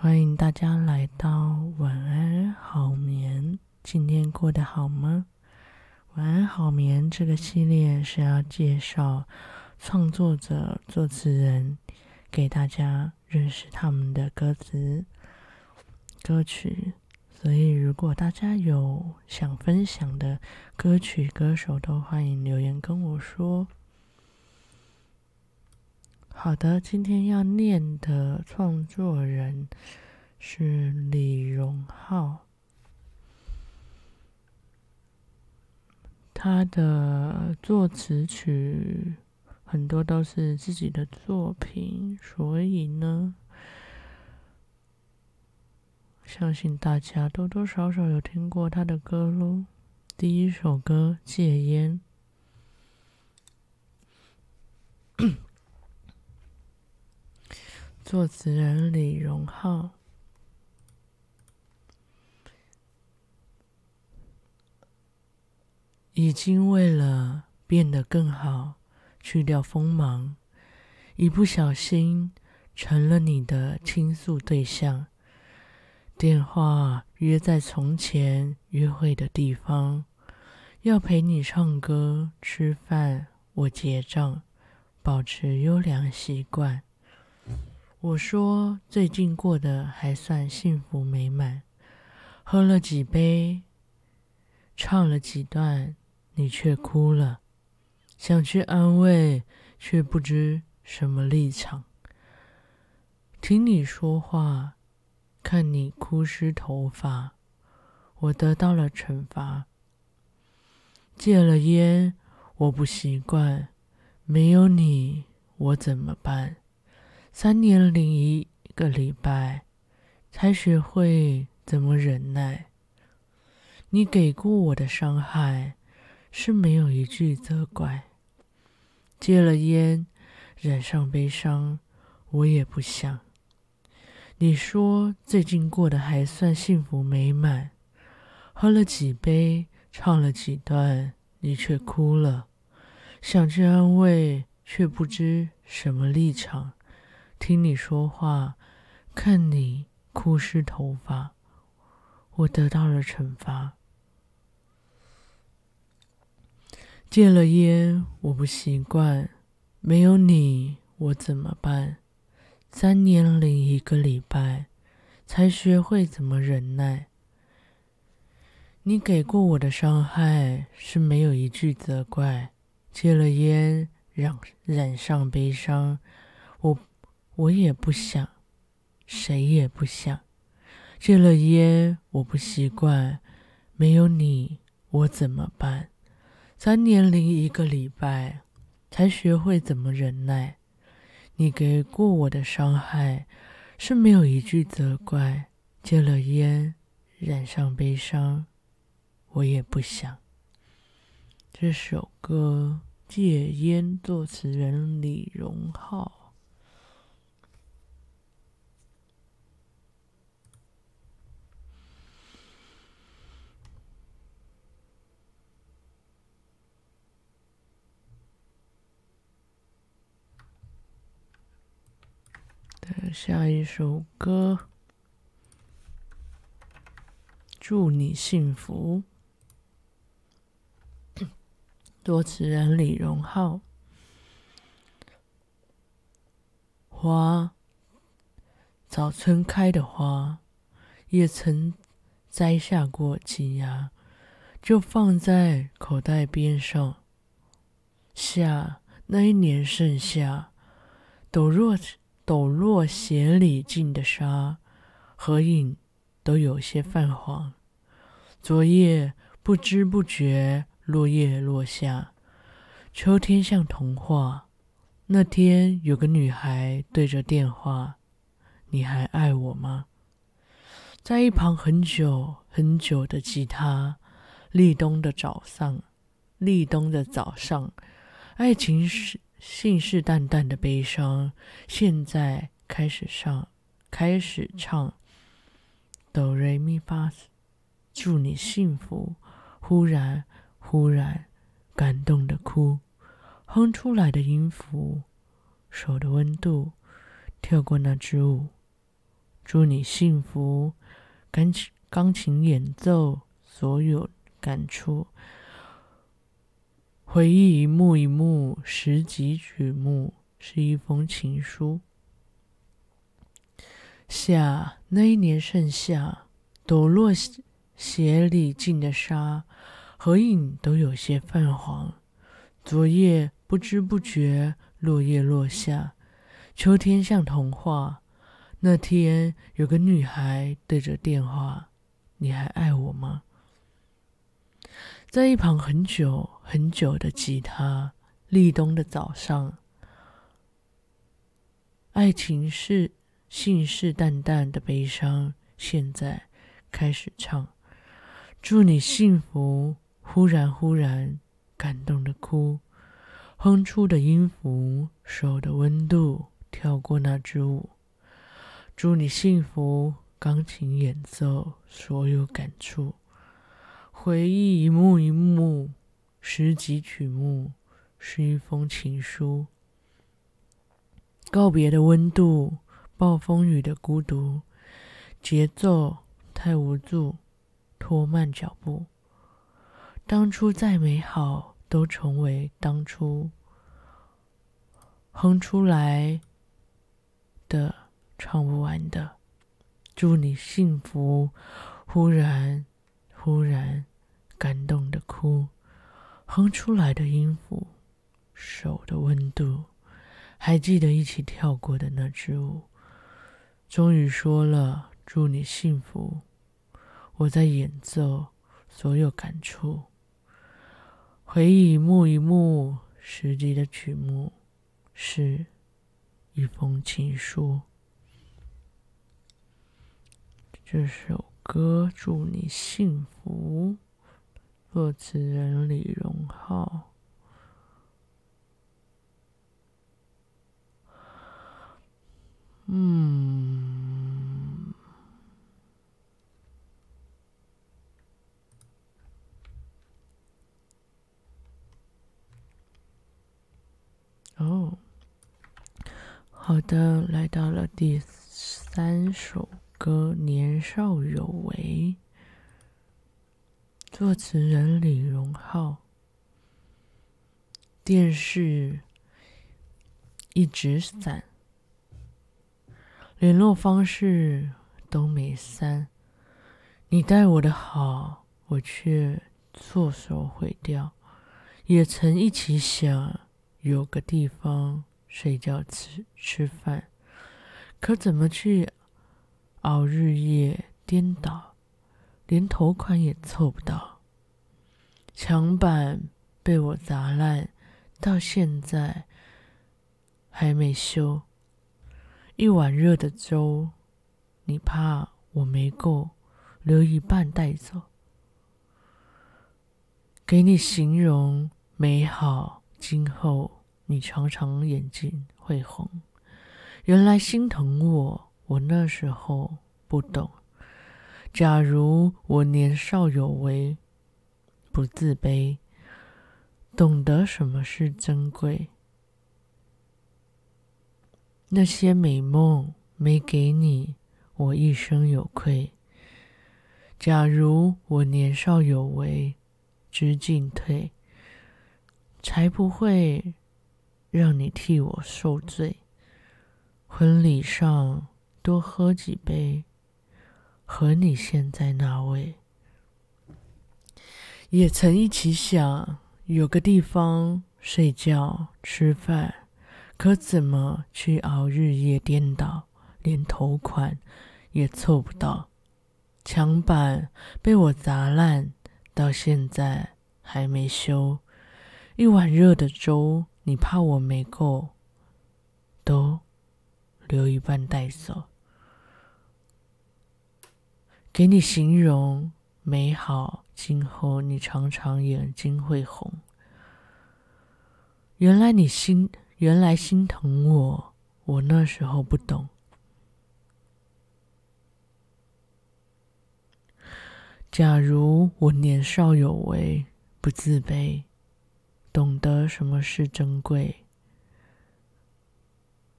欢迎大家来到晚安好眠。今天过得好吗？晚安好眠这个系列是要介绍创作者、作词人，给大家认识他们的歌词、歌曲。所以，如果大家有想分享的歌曲、歌手，都欢迎留言跟我说。好的，今天要念的创作人是李荣浩，他的作词曲很多都是自己的作品，所以呢，相信大家多多少少有听过他的歌喽。第一首歌《戒烟》。作词人李荣浩，已经为了变得更好，去掉锋芒，一不小心成了你的倾诉对象。电话约在从前约会的地方，要陪你唱歌、吃饭，我结账，保持优良习惯。我说最近过得还算幸福美满，喝了几杯，唱了几段，你却哭了，想去安慰，却不知什么立场。听你说话，看你哭湿头发，我得到了惩罚。戒了烟，我不习惯，没有你，我怎么办？三年零一个礼拜，才学会怎么忍耐。你给过我的伤害，是没有一句责怪。戒了烟，染上悲伤，我也不想。你说最近过得还算幸福美满，喝了几杯，唱了几段，你却哭了，想去安慰，却不知什么立场。听你说话，看你哭湿头发，我得到了惩罚。戒了烟，我不习惯，没有你我怎么办？三年零一个礼拜，才学会怎么忍耐。你给过我的伤害，是没有一句责怪。戒了烟，染染上悲伤，我也不想，谁也不想。戒了烟，我不习惯，没有你，我怎么办？三年零一个礼拜，才学会怎么忍耐。你给过我的伤害，是没有一句责怪。戒了烟，染上悲伤，我也不想。这首歌《戒烟》，作词人李荣浩。下一首歌，祝你幸福。作词人李荣浩。花，早春开的花，也曾摘下过几芽，就放在口袋边上。夏，那一年盛夏，抖落。抖落鞋里进的沙，合影都有些泛黄。昨夜不知不觉落叶落下，秋天像童话。那天有个女孩对着电话：“你还爱我吗？”在一旁很久很久的吉他，立冬的早上，立冬的早上，爱情是。信誓旦旦的悲伤，现在开始唱，开始唱，哆来咪发，祝你幸福。忽然，忽然，感动的哭，哼出来的音符，手的温度，跳过那支舞，祝你幸福。钢琴钢琴演奏，所有感触。回忆一幕一幕，十几曲目，是一封情书。夏，那一年盛夏，抖落鞋里进的沙，合影都有些泛黄。昨夜不知不觉，落叶落下，秋天像童话。那天有个女孩对着电话：“你还爱我吗？”在一旁很久很久的吉他，立冬的早上，爱情是。信誓旦旦的悲伤，现在开始唱，祝你幸福。忽然忽然感动的哭，哼出的音符，手的温度，跳过那支舞。祝你幸福。钢琴演奏，所有感触，回忆一幕一幕，十几曲目，是一封情书。告别的温度。暴风雨的孤独，节奏太无助，拖慢脚步。当初再美好，都成为当初哼出来的，唱不完的。祝你幸福。忽然，忽然感动的哭，哼出来的音符，手的温度，还记得一起跳过的那支舞。终于说了，祝你幸福。我在演奏，所有感触，回忆一幕一幕，实际的曲目，是一封情书。这首歌《祝你幸福》，作词人李荣浩。嗯，哦，好的，来到了第三首歌《年少有为》，作词人李荣浩。电视一直闪。联络方式都没删，你待我的好，我却错手毁掉。也曾一起想有个地方睡觉吃吃饭，可怎么去熬日夜颠倒，连头款也凑不到。墙板被我砸烂，到现在还没修。一碗热的粥，你怕我没够，留一半带走。给你形容美好，今后你常常眼睛会红。原来心疼我，我那时候不懂。假如我年少有为，不自卑，懂得什么是珍贵。那些美梦没给你，我一生有愧。假如我年少有为，知进退，才不会让你替我受罪。婚礼上多喝几杯，和你现在那位，也曾一起想有个地方睡觉吃饭。可怎么去熬日夜颠倒，连头款也凑不到，墙板被我砸烂，到现在还没修。一碗热的粥，你怕我没够，都留一半带走。给你形容美好，今后你常常眼睛会红。原来你心。原来心疼我，我那时候不懂。假如我年少有为，不自卑，懂得什么是珍贵，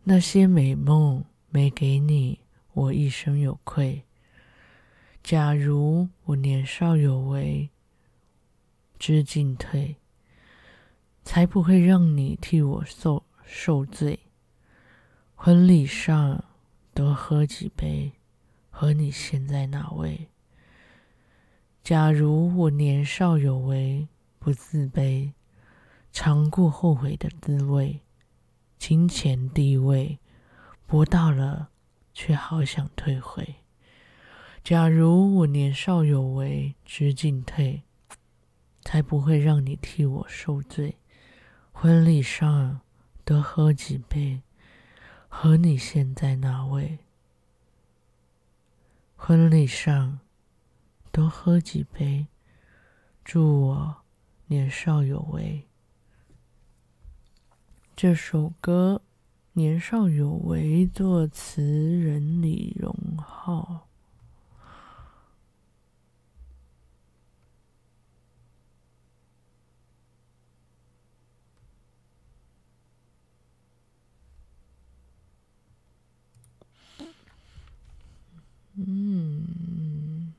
那些美梦没给你，我一生有愧。假如我年少有为，知进退，才不会让你替我受受罪。婚礼上多喝几杯，和你现在那位？假如我年少有为，不自卑，尝过后悔的滋味，金钱地位博到了，却好想退回。假如我年少有为，知进退，才不会让你替我受罪。婚礼上多喝几杯，和你现在那位？婚礼上多喝几杯，祝我年少有为。这首歌《年少有为》作词人李荣浩。嗯，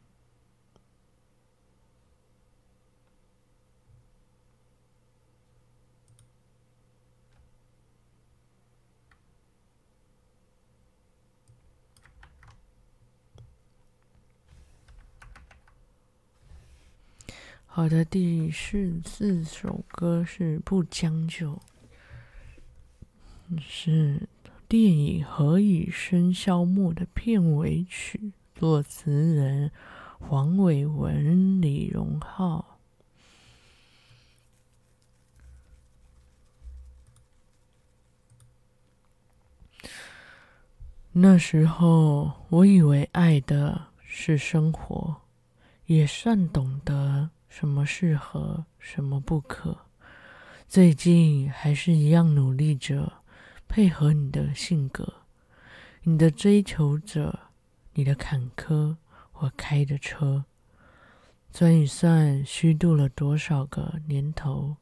好的，第四四首歌是《不将就》，是。电影《何以笙箫默》的片尾曲，作词人黄伟文、李荣浩。那时候，我以为爱的是生活，也算懂得什么适合，什么不可。最近还是一样努力着。配合你的性格，你的追求者，你的坎坷，我开的车，算一算虚度了多少个年头，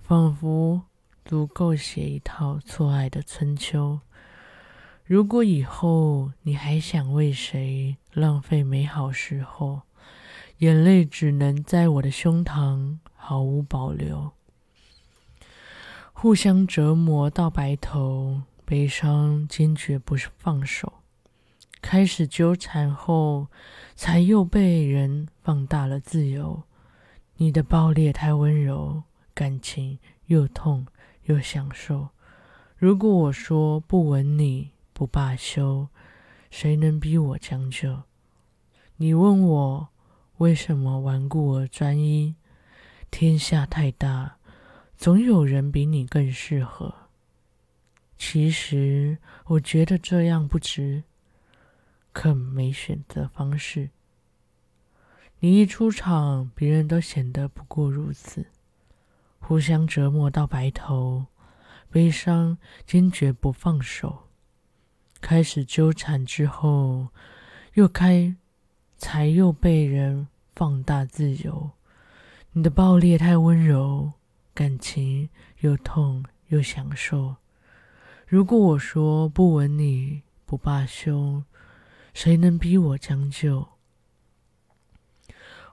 仿佛足够写一套错爱的春秋。如果以后你还想为谁浪费美好时候，眼泪只能在我的胸膛毫无保留。互相折磨到白头，悲伤坚决不是放手。开始纠缠后，才又被人放大了自由。你的暴烈太温柔，感情又痛又享受。如果我说不吻你不罢休，谁能逼我将就？你问我为什么顽固而专一？天下太大。总有人比你更适合。其实我觉得这样不值，可没选择方式。你一出场，别人都显得不过如此。互相折磨到白头，悲伤坚决不放手。开始纠缠之后，又开，才又被人放大自由。你的暴烈太温柔。感情又痛又享受。如果我说不吻你不罢休，谁能逼我将就？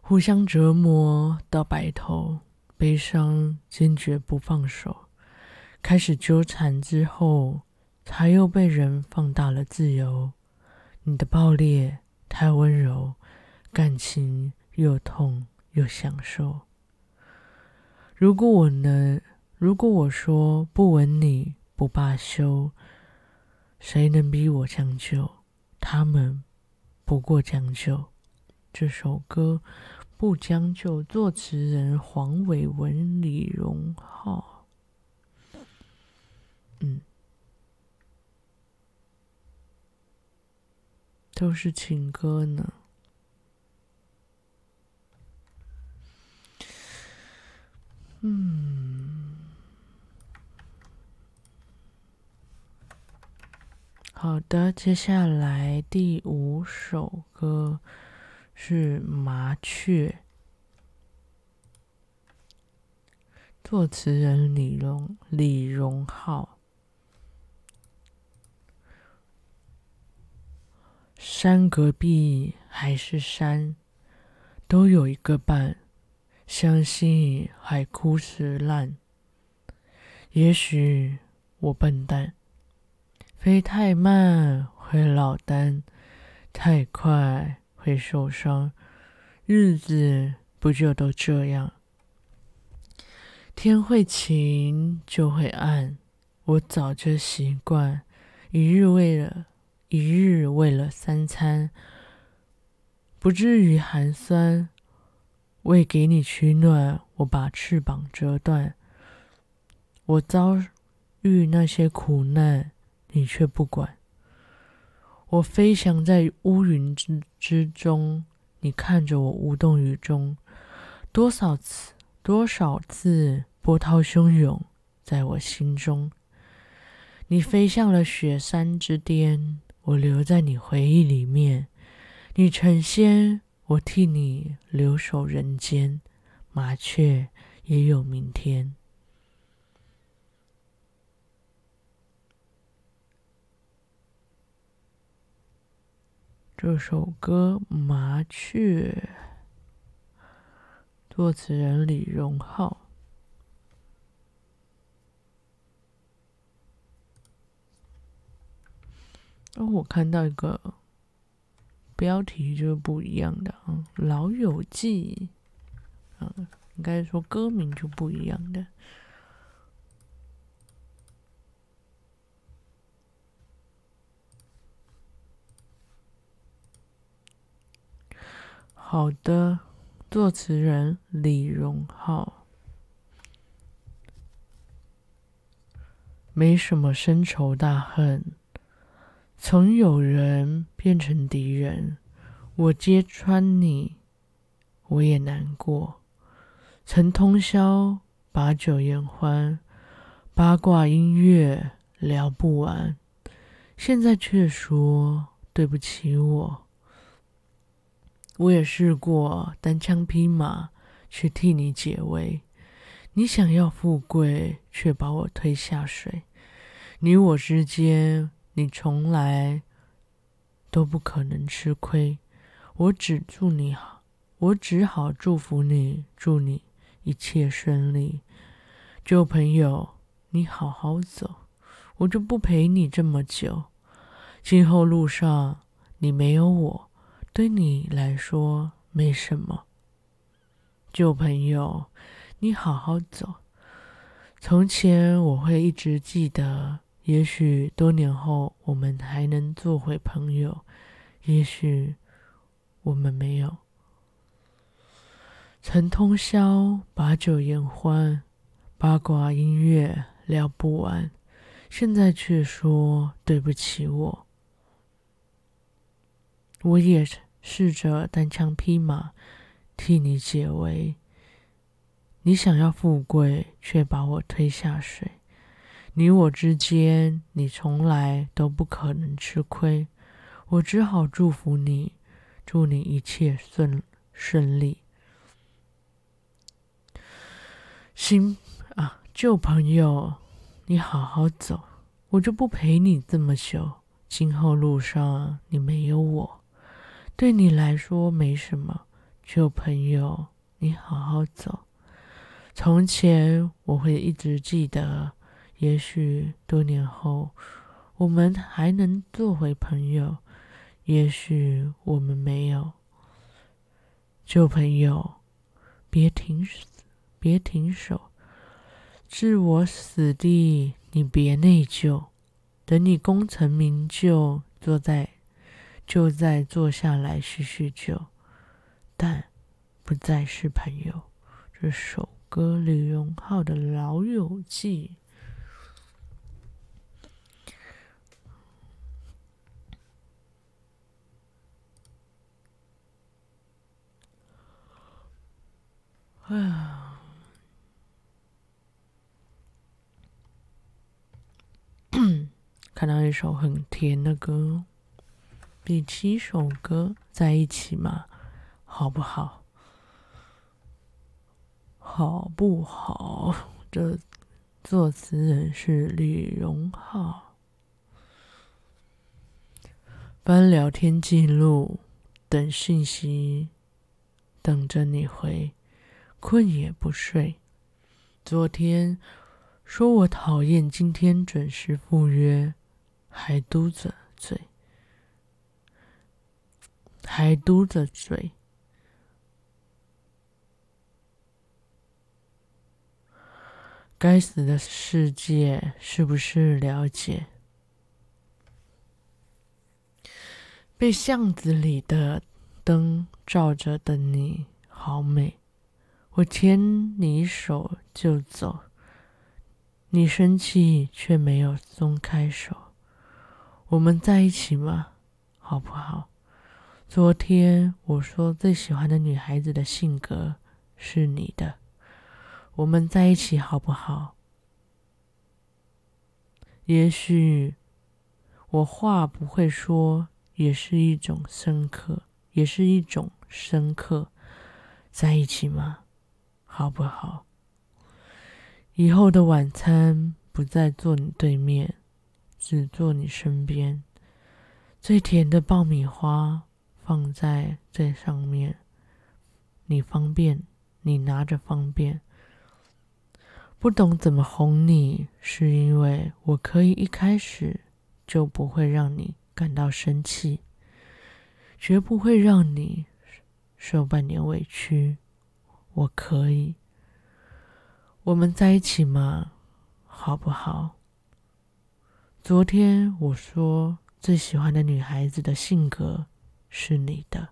互相折磨到白头，悲伤坚决不放手。开始纠缠之后，才又被人放大了自由。你的暴烈太温柔，感情又痛又享受。如果我能，如果我说不吻你不罢休，谁能逼我将就？他们不过将就。这首歌《不将就》，作词人黄伟文、李荣浩。嗯，都是情歌呢。嗯，好的，接下来第五首歌是《麻雀》，作词人李荣李荣浩。山隔壁还是山，都有一个伴。相信海枯石烂。也许我笨蛋，飞太慢会落单，太快会受伤。日子不就都这样？天会晴就会暗，我早就习惯。一日为了一日为了三餐，不至于寒酸。为给你取暖，我把翅膀折断。我遭遇那些苦难，你却不管。我飞翔在乌云之之中，你看着我无动于衷。多少次，多少次波涛汹涌，在我心中。你飞向了雪山之巅，我留在你回忆里面。你成仙。我替你留守人间，麻雀也有明天。这首歌《麻雀》，作词人李荣浩。哦，我看到一个。标题就是不一样的啊，《老友记》啊，应该说歌名就不一样的。好的，作词人李荣浩，没什么深仇大恨。从友人变成敌人，我揭穿你，我也难过。曾通宵把酒言欢，八卦音乐聊不完，现在却说对不起我。我也试过单枪匹马去替你解围，你想要富贵，却把我推下水。你我之间。你从来都不可能吃亏，我只祝你好，我只好祝福你，祝你一切顺利。旧朋友，你好好走，我就不陪你这么久。今后路上你没有我，对你来说没什么。旧朋友，你好好走，从前我会一直记得。也许多年后我们还能做回朋友，也许我们没有。曾通宵把酒言欢，八卦音乐聊不完，现在却说对不起我。我也试着单枪匹马替你解围，你想要富贵，却把我推下水。你我之间，你从来都不可能吃亏，我只好祝福你，祝你一切顺顺利。新啊，旧朋友，你好好走，我就不陪你这么久。今后路上你没有我，对你来说没什么。旧朋友，你好好走。从前我会一直记得。也许多年后，我们还能做回朋友；也许我们没有。旧朋友，别停，别停手，置我死地，你别内疚。等你功成名就，坐在，就再坐下来叙叙旧，但不再是朋友。这首歌，李荣浩的《老友记》。啊 看到一首很甜的歌，第七首歌在一起嘛？好不好？好不好？这作词人是李荣浩。翻聊天记录，等信息，等着你回，困也不睡。昨天说我讨厌今天准时赴约，还嘟着嘴，还嘟着嘴。该死的世界，是不是了解？被巷子里的灯照着的你，我牵你手就走，你生气却没有松开手。我们在一起吗？好不好？昨天我说最喜欢的女孩子的性格是你的。我们在一起好不好？也许我话不会说，也是一种深刻，也是一种深刻。在一起吗？好不好？以后的晚餐不再坐你对面，只坐你身边。最甜的爆米花放在最上面，你方便，你拿着方便。不懂怎么哄你，是因为我可以一开始就不会让你感到生气，绝不会让你受半点委屈。我可以，我们在一起吗？好不好？昨天我说最喜欢的女孩子的性格是你的，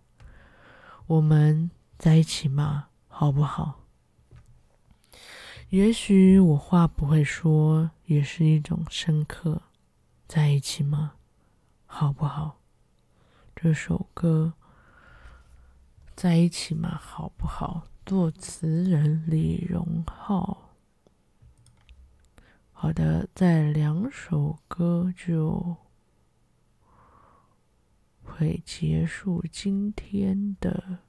我们在一起吗？好不好？也许我话不会说，也是一种深刻。在一起吗？好不好？这首歌，在一起吗？好不好？作词人李荣浩。好的，在两首歌就会结束今天的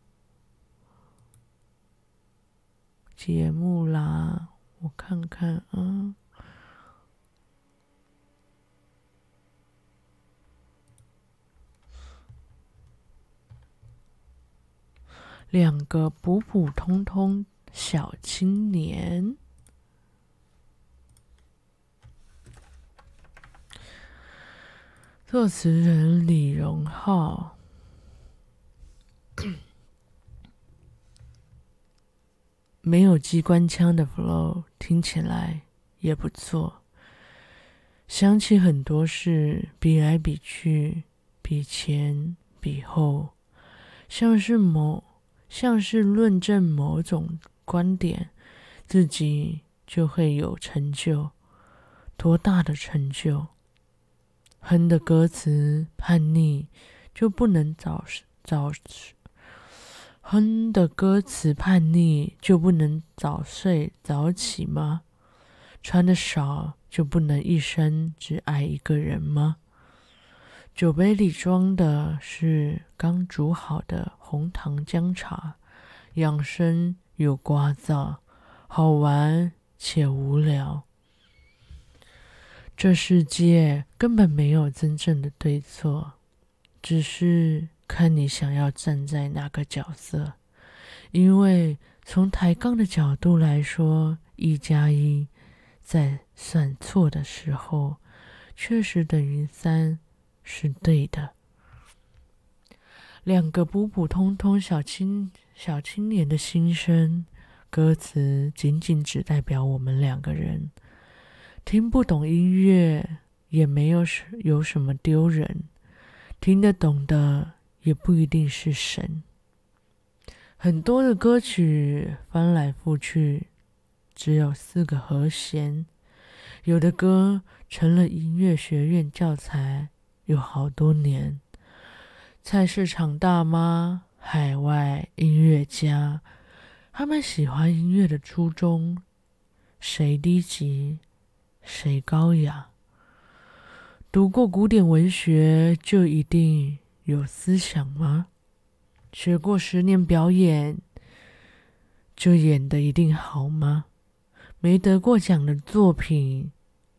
节目啦。我看看啊，两个普普通通小青年，作词人李荣浩。没有机关枪的 flow 听起来也不错。想起很多事，比来比去，比前比后，像是某像是论证某种观点，自己就会有成就。多大的成就？哼的歌词叛逆，就不能早早。哼的歌词叛逆，就不能早睡早起吗？穿的少就不能一生只爱一个人吗？酒杯里装的是刚煮好的红糖姜茶，养生又聒噪，好玩且无聊。这世界根本没有真正的对错，只是。看你想要站在哪个角色，因为从抬杠的角度来说，一加一在算错的时候，确实等于三，是对的。两个普普通通小青小青年的心声，歌词仅仅只代表我们两个人。听不懂音乐也没有什有什么丢人，听得懂的。也不一定是神。很多的歌曲翻来覆去，只有四个和弦。有的歌成了音乐学院教材，有好多年。菜市场大妈、海外音乐家，他们喜欢音乐的初衷，谁低级，谁高雅。读过古典文学，就一定。有思想吗？学过十年表演，就演的一定好吗？没得过奖的作品，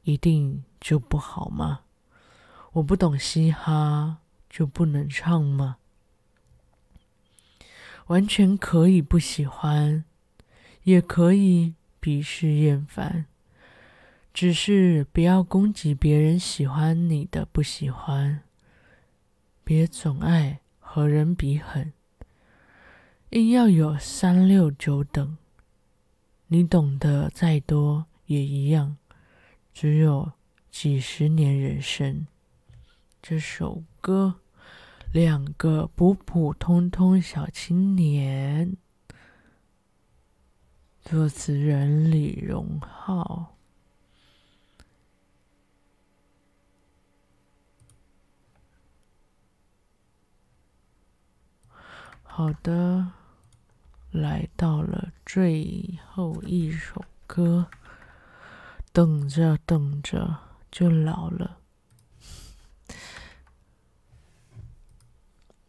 一定就不好吗？我不懂嘻哈，就不能唱吗？完全可以不喜欢，也可以鄙视厌烦，只是不要攻击别人喜欢你的不喜欢，别总爱和人比狠，硬要有三六九等，你懂得再多也一样，只有几十年人生。这首歌，两个普普通通小青年，作词人李荣浩。好的，来到了最后一首歌，等着等着就老了。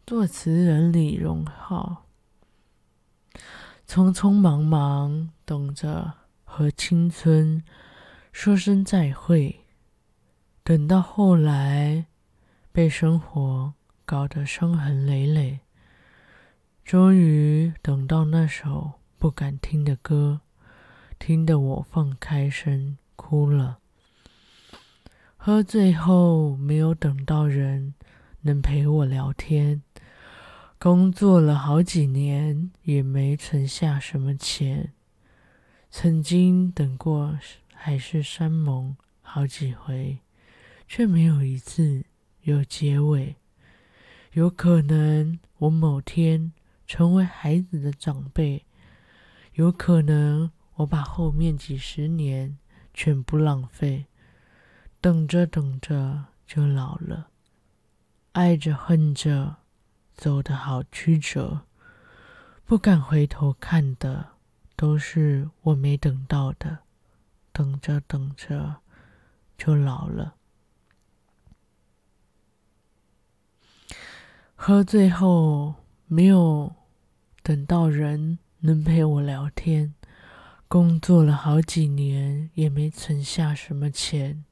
作词人李荣浩，匆匆忙忙等着和青春说声再会，等到后来被生活搞得伤痕累累，终于等到那首不敢听的歌，听得我放开声哭了。喝醉后没有等到人能陪我聊天。工作了好几年，也没存下什么钱。曾经等过海誓山盟好几回，却没有一次有结尾。有可能我某天成为孩子的长辈，有可能我把后面几十年全部浪费。等着等着就老了，爱着恨着。走得好曲折，不敢回头看的，都是我没等到的。等着等着，就老了。喝醉后没有等到人能陪我聊天，工作了好几年也没存下什么钱。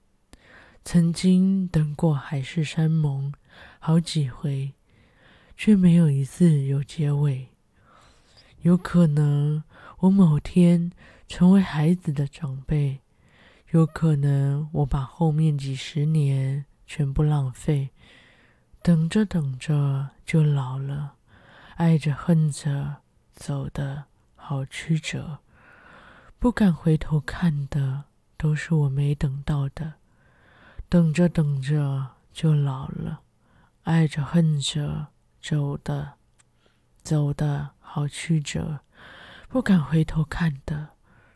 曾经等过海誓山盟好几回。却没有一次有结尾。有可能我某天成为孩子的长辈，有可能我把后面几十年全部浪费。等着等着就老了，爱着恨着，走的好曲折。不敢回头看的，都是我没等到的。等着等着就老了，爱着恨着。走的，走的好曲折，不敢回头看的，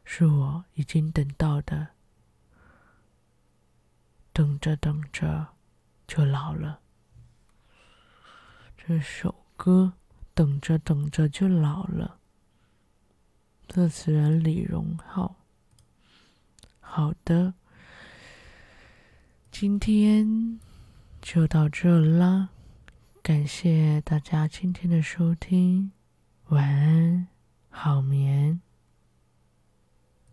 是我已经等到的。等着等着，就老了。这首歌，等着等着就老了。作词人李荣浩。好的，今天就到这啦。感谢大家今天的收听，晚安，好眠。